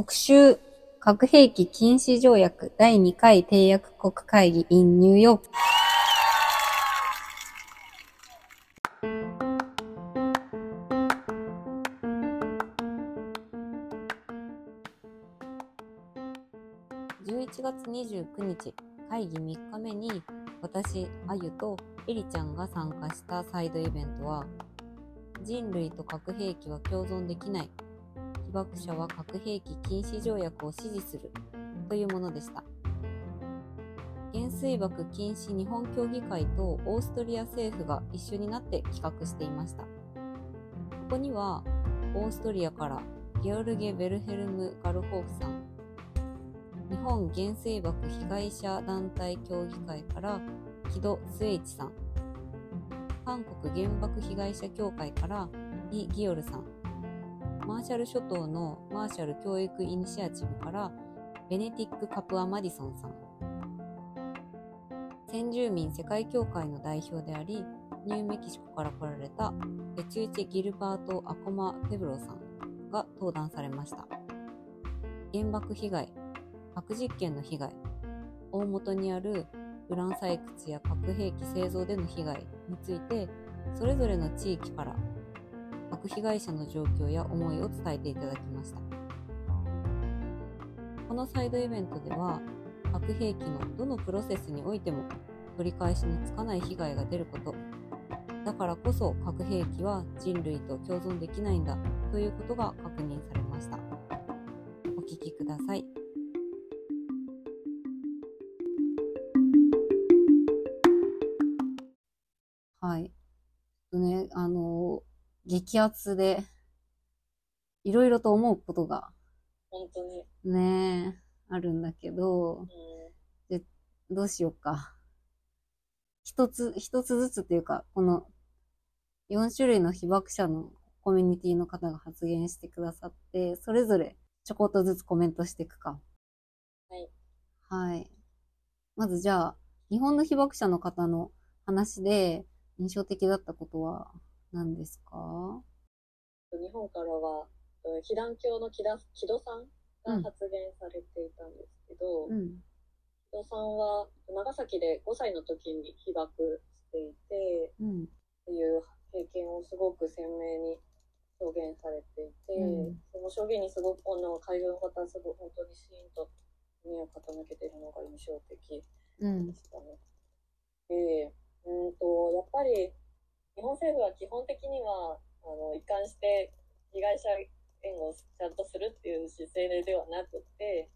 特集核兵器禁止条約第2回締約国会議 in ニューヨーク11月29日会議3日目に私、あゆとエリちゃんが参加したサイドイベントは人類と核兵器は共存できない。被爆者は核兵器禁止条約を支持するというものでした。原水爆禁止日本協議会とオーストリア政府が一緒になって企画していました。ここにはオーストリアからゲオルゲ・ベルヘルム・ガルホーフさん日本原水爆被害者団体協議会から木戸スエイチさん韓国原爆被害者協会からイ・ギオルさんマーシャル諸島のマーシャル教育イニシアチブからベネティック・カプア・マディソンさん。先住民世界協会の代表でありニューメキシコから来られたペチューチェ・ギルバート・アコマ・ペブロさんが登壇されました。原爆被害核実験の被害大元にあるウラン採掘や核兵器製造での被害についてそれぞれの地域から核被害者の状況や思いを伝えていただきました。このサイドイベントでは核兵器のどのプロセスにおいても取り返しのつかない被害が出ること。だからこそ核兵器は人類と共存できないんだということが確認されました。お聞きください。激アツで、いろいろと思うことが本当に。ね、あるんだけど、うん。どうしようか。一つ、一つずつっていうか、この4種類の被爆者のコミュニティの方が発言してくださって、それぞれちょこっとずつコメントしていくか。はい。はい。まずじゃあ、日本の被爆者の方の話で印象的だったことは何ですか？日本からは、うん被団協の木田木戸さんが発言されていたんですけど、うん。木戸さんは長崎で5歳の時に被爆していて、うん。っていう経験をすごく鮮明に表現されていて、うんその証言にすごく、あの、会場の方はすごく本当にシーンと耳を傾けているのが印象的うんで。したね。で、うんと、やっぱり、日本政府は基本的には、あの、一貫して被害者援護をちゃんとするっていう姿勢ではなくて、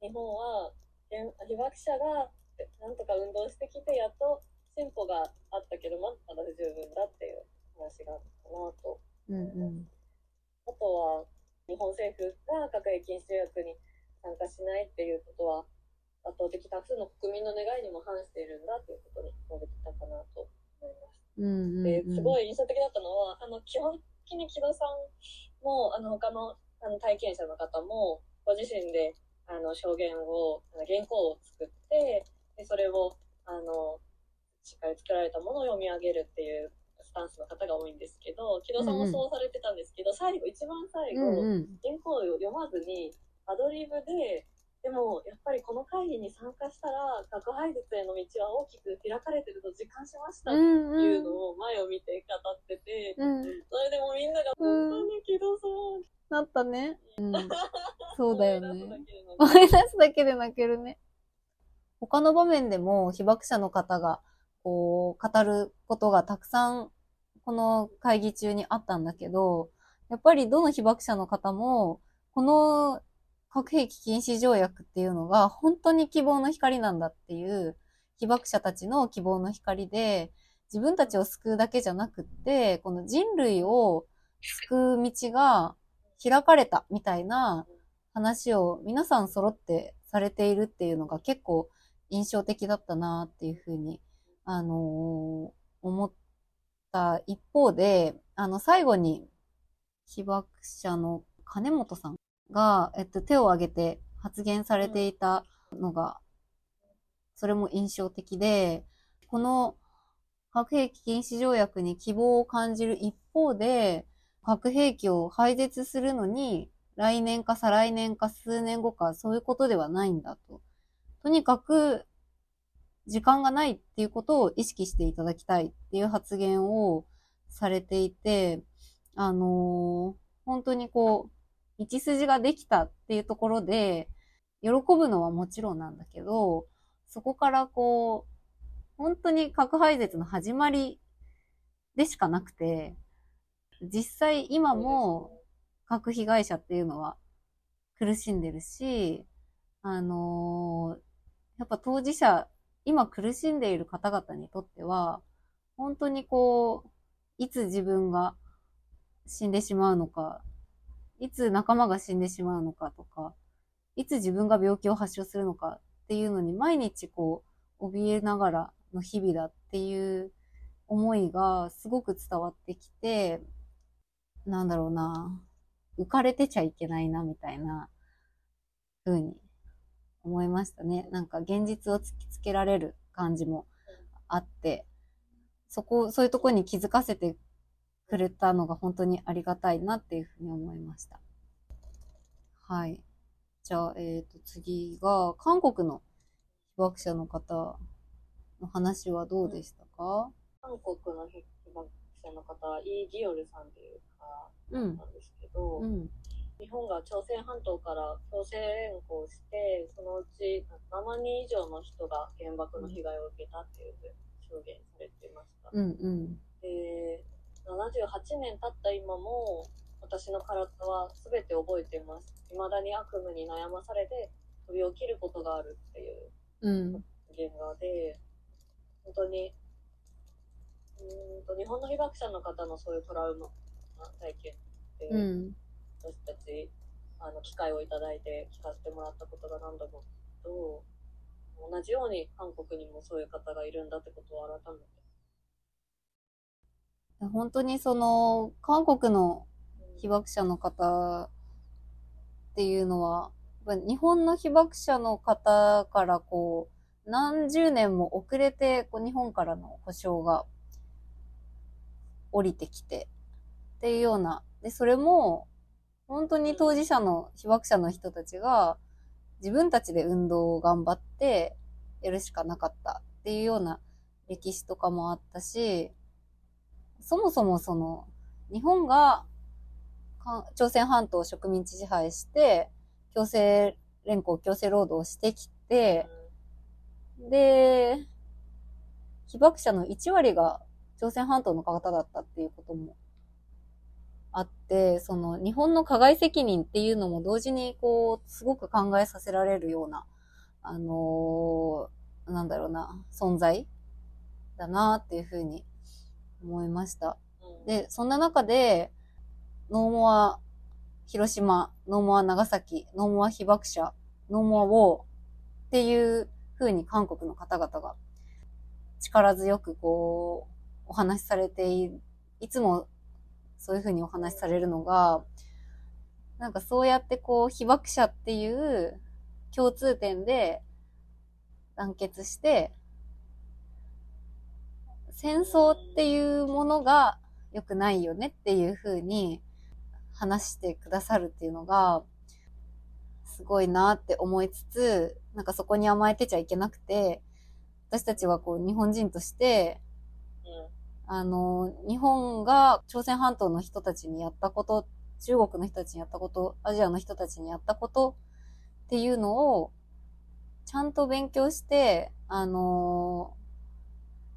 日本は、原被爆者がなんとか運動してきて、やっと進歩があったけど、まだ不十分だっていう話があったかなとうんうん。あとは、日本政府が核兵器禁止条約に参加しないっていうことは、圧倒的多数の国民の願いにも反しているんだということに述べてたかなと思います。うんうん。で、すごい印象的だったのは、あの、基本的に木戸さんも、あの、他のあの体験者の方も、ご自身で、あの、証言を、あの原稿を作って、で、それを、あの、しっかり作られたものを読み上げるっていうスタンスの方が多いんですけど、木戸さんもそうされてたんですけど、最後、一番最後、うんうん。原稿を読まずに、アドリブで、でも、やっぱりこの会議に参加したら、核廃絶への道は大きく開かれてると実感しましたってうんうん。いうのを前を見て語ってて、うん。それでもみんなが、うん本当に木戸さん、なったね。うん。そうだよね。思い出すだけで泣けるね。他の場面でも被爆者の方が、こう、語ることがたくさん、この会議中にあったんだけど、やっぱりどの被爆者の方も、この核兵器禁止条約っていうのが本当に希望の光なんだっていう、被爆者たちの希望の光で、自分たちを救うだけじゃなくって、この人類を救う道が開かれたみたいな話を皆さん揃ってされているっていうのが結構印象的だったなっていうふうに、あのー思った一方で、あの、最後に被爆者の金本さんが、えっと、手を挙げて発言されていたのが、それも印象的で、この核兵器禁止条約に希望を感じる一方で、核兵器を廃絶するのに、来年か再来年か数年後かそういうことではないんだと。とにかく時間がないっていうことを意識していただきたいっていう発言をされていて、あのー本当にこう、道筋ができたっていうところで、喜ぶのはもちろんなんだけど、そこからこう、本当に核廃絶の始まりでしかなくて、実際今も核被害者っていうのは苦しんでるし、あのーやっぱ当事者、今苦しんでいる方々にとっては、本当にこう、いつ自分が死んでしまうのか、いつ仲間が死んでしまうのかとか、いつ自分が病気を発症するのかっていうのに毎日こう、怯えながらの日々だっていう思いがすごく伝わってきて、なんだろうな、浮かれてちゃいけないなみたいな風に思いましたね。なんか現実を突きつけられる感じもあって、そこ、そういうところに気づかせてくれたのが本当にありがたいなっていうふうに思いました。はい。じゃあ、えっ、と、次が、韓国の被爆者の方の話はどうでしたか？韓国の被爆者の方はイ・ギオルさんという方うん。なんですけど、うん。日本が朝鮮半島から強制連行して、そのうち7万人以上の人が原爆の被害を受けたっていう証言されてました。うんうん。で、78年経った今も、私の体は全て覚えています。未だに悪夢に悩まされて飛び起きることがあるっていううん。原画で、本当に、うーんと日本の被爆者の方のそういうトラウマ体験って、うん。私たちあの機会をいただいて聞かせてもらったことが何度もと同じように韓国にもそういう方がいるんだってことを改めて。本当にその、韓国の被爆者の方っていうのは、日本の被爆者の方からこう、何十年も遅れてこう日本からの保障が降りてきてっていうような、で、それも本当に当事者の被爆者の人たちが自分たちで運動を頑張ってやるしかなかったっていうような歴史とかもあったし、そもそもその、日本がか朝鮮半島を植民地支配して、強制連行、強制労働をしてきて、で、被爆者の1割が朝鮮半島の方だったっていうこともあって、その日本の加害責任っていうのも同時にこう、すごく考えさせられるような、あのーなんだろうな、存在だなっていうふうに思いました。うんで、そんな中で、ノーモア広島、ノーモア長崎、ノーモア被爆者、ノーモアウォーっていう風に韓国の方々が力強くこう、お話しされてい、いつもそういう風にお話しされるのが、なんかそうやってこう、被爆者っていう共通点で団結して、戦争っていうものが良くないよねっていう風に話してくださるっていうのが、すごいなって思いつつ、なんかそこに甘えてちゃいけなくて、私たちはこう日本人として、うん。あの、日本が朝鮮半島の人たちにやったこと、中国の人たちにやったこと、アジアの人たちにやったことっていうのを、ちゃんと勉強して、あの、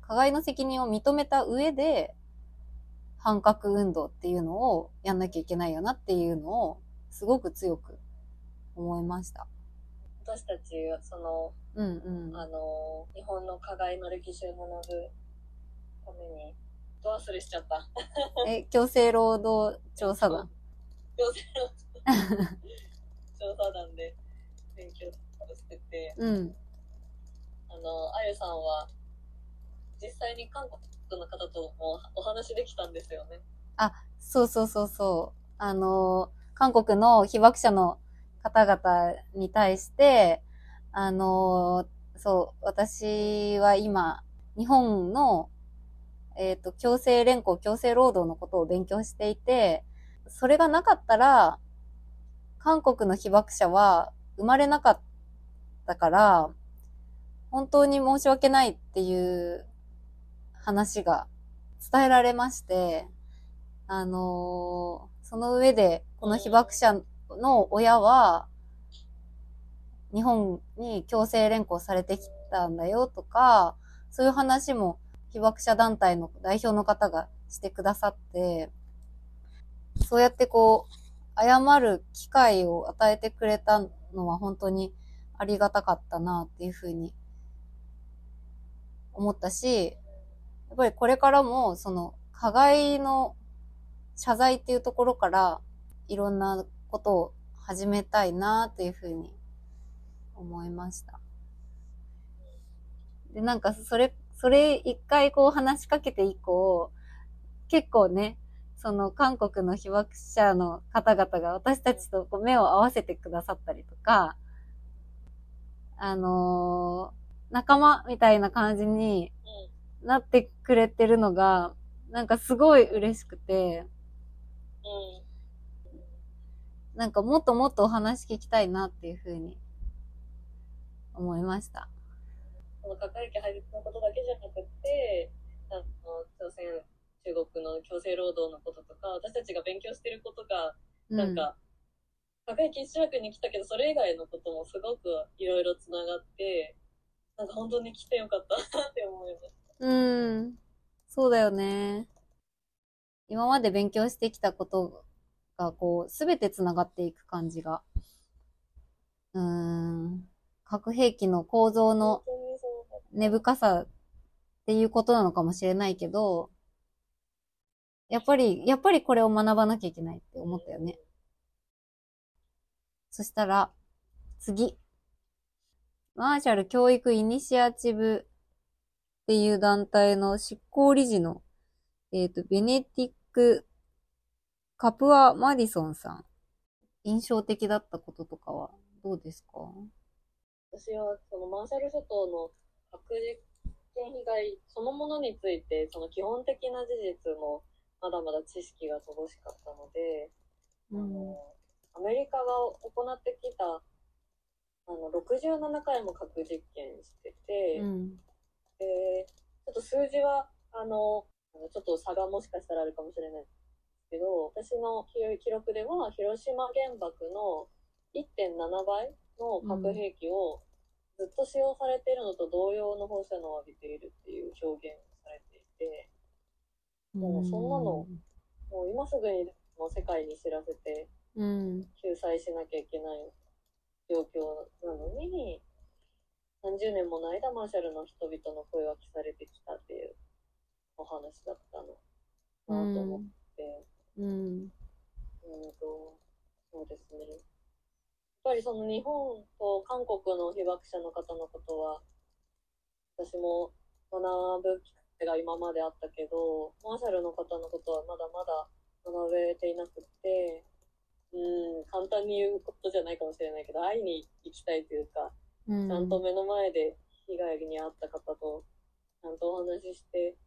加害の責任を認めた上で、反核運動っていうのをやんなきゃいけないよなっていうのを、すごく強く思いました。私たちはその、うんうん。あの、日本の加害の歴史を学ぶために、ど忘れしちゃった。え、強制労働調査団？強制調査団で勉強してて、うん。あの、あゆさんは、実際に韓国の方ともお話できたんですよね。あそうそうそうそう。あの、韓国の被爆者の方々に対して、あの、そう、私は今、日本の、えっ、と、強制連行、強制労働のことを勉強していて、それがなかったら、韓国の被爆者は生まれなかったから、本当に申し訳ないっていう話が伝えられまして、あのーその上で、この被爆者の親は、日本に強制連行されてきたんだよとか、そういう話も被爆者団体の代表の方がしてくださって、そうやってこう、謝る機会を与えてくれたのは本当にありがたかったなっていうふうに思ったし、やっぱりこれからもその加害の謝罪っていうところからいろんなことを始めたいなっていうふうに思いました。で、なんかそれ、それ一回こう話しかけて以降、結構ね、その韓国の被爆者の方々が私たちとこう目を合わせてくださったりとか、あのー仲間みたいな感じになってくれてるのが、なんかすごい嬉しくて、うん。なんかもっともっとお話聞きたいなっていうふうに思いました。この核兵器廃絶のことだけじゃなくて、あの、朝鮮、中国の強制労働のこととか、私たちが勉強してることが、なんか、核兵器一役に来たけど、それ以外のこともすごくいろいろつながって、なんか本当に来てよかったなって思いました。うん。そうだよね。今まで勉強してきたことが、こう、すべて繋がっていく感じが。うーん。核兵器の構造の根深さっていうことなのかもしれないけど、やっぱり、やっぱりこれを学ばなきゃいけないって思ったよね。そしたら、次。マーシャル教育イニシアチブっていう団体の執行理事の、えっ、と、ベネティック・カプア・マディソンさん。印象的だったこととかはどうですか？私はそのマーシャル諸島の核実験被害そのものについて、その基本的な事実もまだまだ知識が乏しかったので、あのアメリカが行ってきたあの67回も核実験してて、うん。でちょっと数字はあのちょっと差がもしかしたらあるかもしれないですけど私の記記録では広島原爆の1.7倍の核兵器をずっと使用されているのと同様の放射能を浴びているっていう表現をされていてもうそんなのもう今すぐにもう世界に知らせてうん。救済しなきゃいけない状況なのに、何十年もの間マーシャルの人々の声は聞かれてきたっていうお話だったのなと思って、うん。うんと、そうですね。やっぱりその日本と韓国の被爆者の方のことは、私も学ぶ機会が今まであったけど、マーシャルの方のことはまだまだ学べていなくって、うん、簡単に言うことじゃないかもしれないけど、会いに行きたいというか、うんちゃんと目の前で被害に遭った方と、ちゃんとお話しして、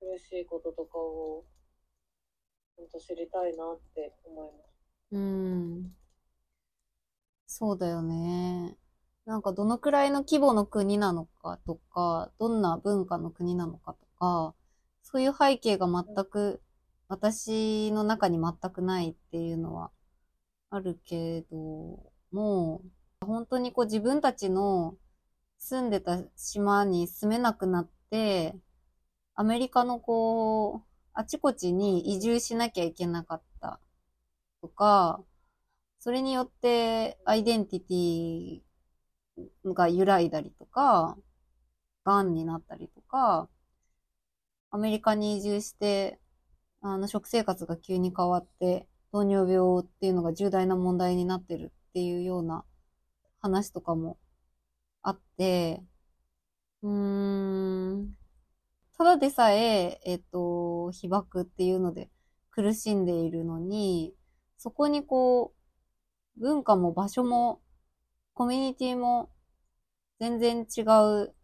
苦しいこととかを、ちゃんと知りたいなって思います。うん。そうだよね。なんかどのくらいの規模の国なのかとか、どんな文化の国なのかとか、そういう背景が全く、私の中に全くないっていうのはあるけど、もう、本当にこう自分たちの住んでた島に住めなくなって、アメリカのこう、あちこちに移住しなきゃいけなかったとか、それによってアイデンティティが揺らいだりとか、癌になったりとか、アメリカに移住して、あの、食生活が急に変わって、糖尿病っていうのが重大な問題になってるっていうような話とかもあって、うーん、ただでさえ、えっと、被爆っていうので苦しんでいるのに、そこにこう、文化も場所も、コミュニティも全然違う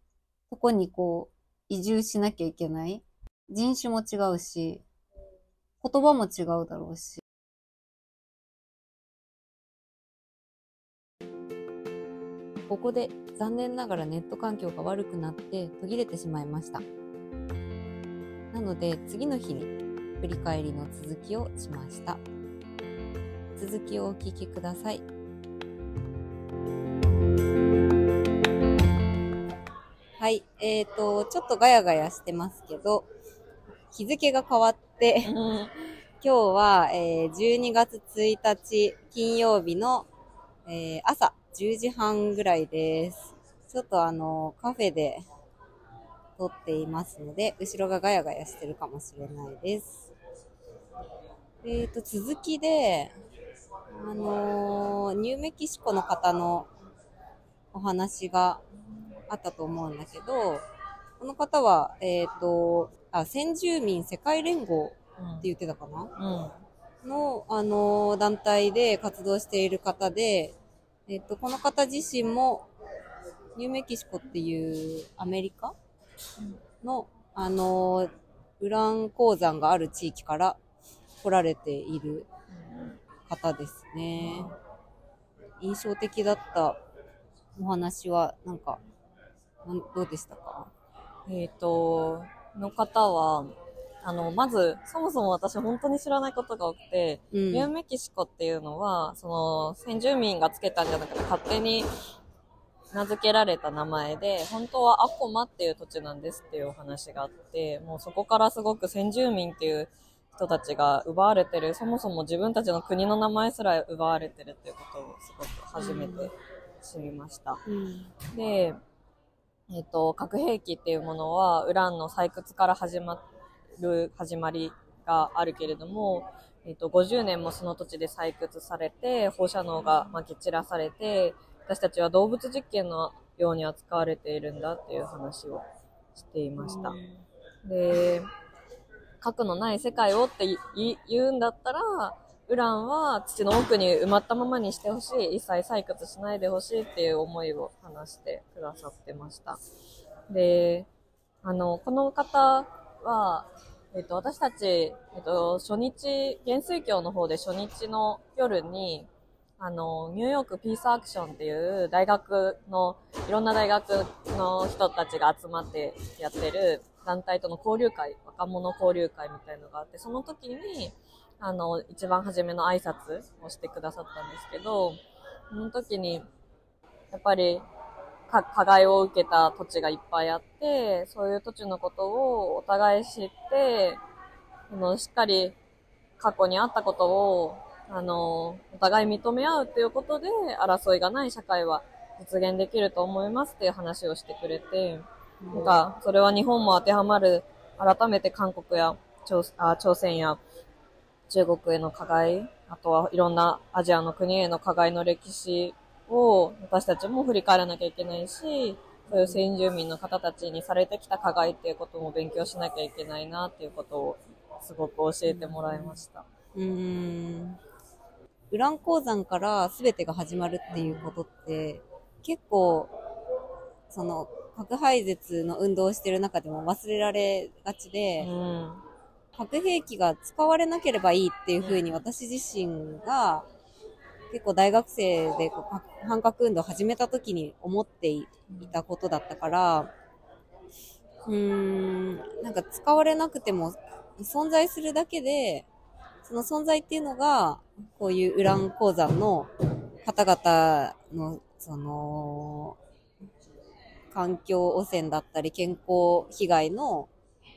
とこにこう、移住しなきゃいけない。人種も違うし、言葉も違うだろうし、ここで残念ながらネット環境が悪くなって途切れてしまいました。なので次の日に振り返りの続きをしました。続きをお聞きください。はい。えっ、ー、と、ちょっとガヤガヤしてますけど、日付が変わって、今日は、えー12月1日金曜日の、えー朝10時半ぐらいです。ちょっとあの、カフェで撮っていますので、後ろがガヤガヤしてるかもしれないです。えっ、と、続きで、あのーニューメキシコの方のお話があったと思うんだけど、この方は、えっ、と、あ、先住民世界連合って言ってたかな？うん。の、あのー団体で活動している方で、えっ、と、この方自身も、ニューメキシコっていうアメリカ？の、あのウラン鉱山がある地域から来られている方ですね。印象的だったお話は、なんか、どうでしたか？えっ、と、の方は、あの、まず、そもそも私本当に知らないことが多くて、うん。ニューメキシコっていうのは、その、先住民がつけたんじゃなくて、勝手に名付けられた名前で、本当はアコマっていう土地なんですっていうお話があって、もうそこからすごく先住民っていう人たちが奪われてる、そもそも自分たちの国の名前すら奪われてるっていうことをすごく初めて知りました。うん。で、えっ、と、核兵器っていうものは、ウランの採掘から始まる、始まりがあるけれども、えっ、と、50年もその土地で採掘されて、放射能がまき散らされて、私たちは動物実験のように扱われているんだっていう話をしていました。で、核のない世界をって言うんだったら、ウランは土の奥に埋まったままにしてほしい、一切採掘しないでほしいっていう思いを話してくださってました。で、あの、この方は、えっと、私たち、えっと、初日、元水教の方で初日の夜に、あの、ニューヨークピースアクションっていう大学の、いろんな大学の人たちが集まってやってる団体との交流会、若者交流会みたいのがあって、その時に、あの、一番初めの挨拶をしてくださったんですけど、その時に、やっぱり、か加害を受けた土地がいっぱいあって、そういう土地のことをお互い知って、あの、しっかり過去にあったことを、あの、お互い認め合うっていうことで、争いがない社会は実現できると思いますっていう話をしてくれて、なんか、それは日本も当てはまる、改めて韓国や朝あ朝鮮や中国への加害、あとはいろんなアジアの国への加害の歴史を私たちも振り返らなきゃいけないし、そういう先住民の方たちにされてきた加害っていうことも勉強しなきゃいけないなっていうことをすごく教えてもらいました。うーん。ウラン鉱山から全てが始まるっていうことって、結構、その、核廃絶の運動をしてる中でも忘れられがちで、うん。核兵器が使われなければいいっていうふうに私自身が結構大学生でこうか反核運動始めた時に思っていたことだったから、うーん、なんか使われなくても存在するだけで、その存在っていうのが、こういうウラン鉱山の方々の、その、環境汚染だったり健康被害の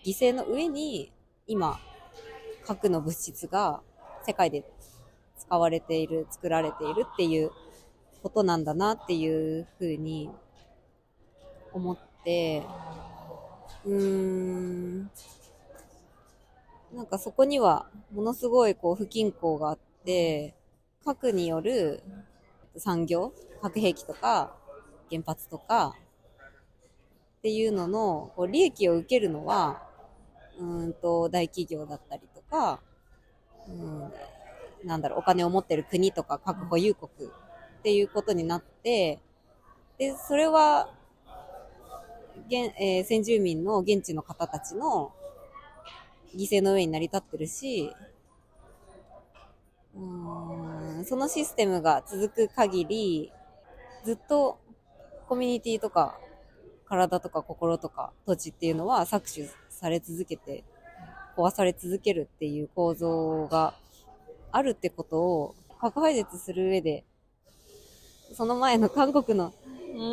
犠牲の上に、今、核の物質が世界で使われている、作られているっていうことなんだなっていうふうに思って、うーん、なんかそこにはものすごいこう不均衡があって、核による産業、核兵器とか原発とかっていうののこう利益を受けるのは、うんと大企業だったりとか、うん、なんだろう、お金を持ってる国とか核保有国っていうことになって、で、それは、現えー先住民の現地の方たちの犠牲の上に成り立ってるし、うんそのシステムが続く限り、ずっとコミュニティとか、体とか心とか土地っていうのは搾取され続けて、壊され続けるっていう構造があるってことを核廃絶する上で、その前の韓国の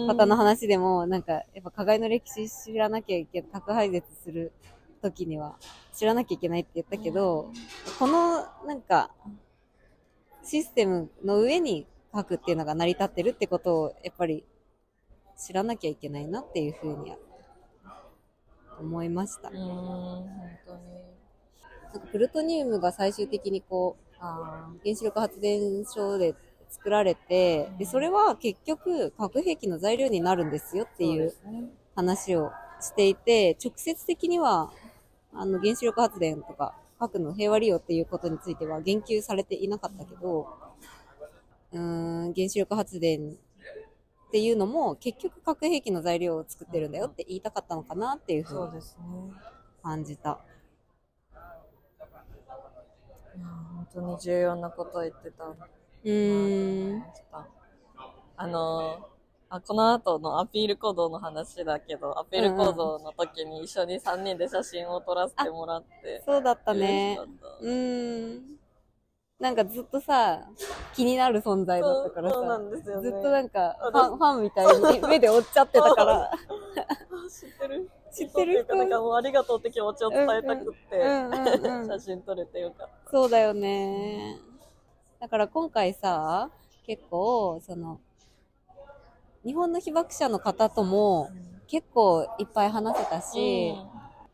方の話でも、なんか、やっぱ加害の歴史知らなきゃいけない、核廃絶する時には知らなきゃいけないって言ったけど、この、なんか、システムの上に核っていうのが成り立ってるってことを、やっぱり知らなきゃいけないなっていうふうには思いました。うん、本当に。なんかプルトニウムが最終的にこう、あ原子力発電所で作られて、で、それは結局核兵器の材料になるんですよっていう話をしていて、直接的には、あの、原子力発電とか、核の平和利用っていうことについては言及されていなかったけど、うーん、原子力発電っていうのも結局核兵器の材料を作ってるんだよって言いたかったのかなっていうふそううに。感じた。いや本当に重要なことを言ってた。うーん。あのあ、この後のアピール行動の話だけど、アピール行動の時に一緒に3人で写真を撮らせてもらって。そうだったねうーん。なんかずっとさ、気になる存在だったからさ、んですよね。ずっとなんかフ私ァン、ファンみたいに目で追っちゃってたから。知ってる知ってる人？なんかもうありがとうって気持ちを伝えたくって、うんうんうん 写真撮れてよかった。そうだよね。だから今回さ、結構、その、日本の被爆者の方とも結構いっぱい話せたし、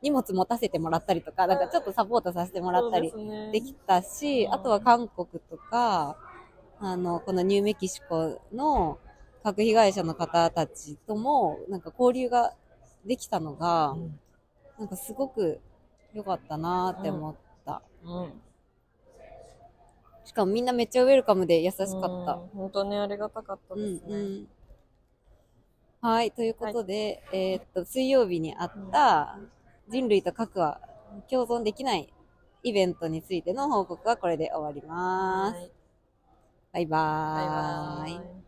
荷物持たせてもらったりとか、なんかちょっとサポートさせてもらったりできたし、うん。あとは韓国とか、あの、このニューメキシコの核被害者の方たちとも、なんか交流ができたのが、うんなんかすごく良かったなって思った。うん。しかもみんなめっちゃウェルカムで優しかった。うん本当にありがたかったうんですね。うん。はい、ということで、えーっと、水曜日にあった人類と核は共存できないイベントについての報告はこれで終わります。はいバイバーイ。バイバーイ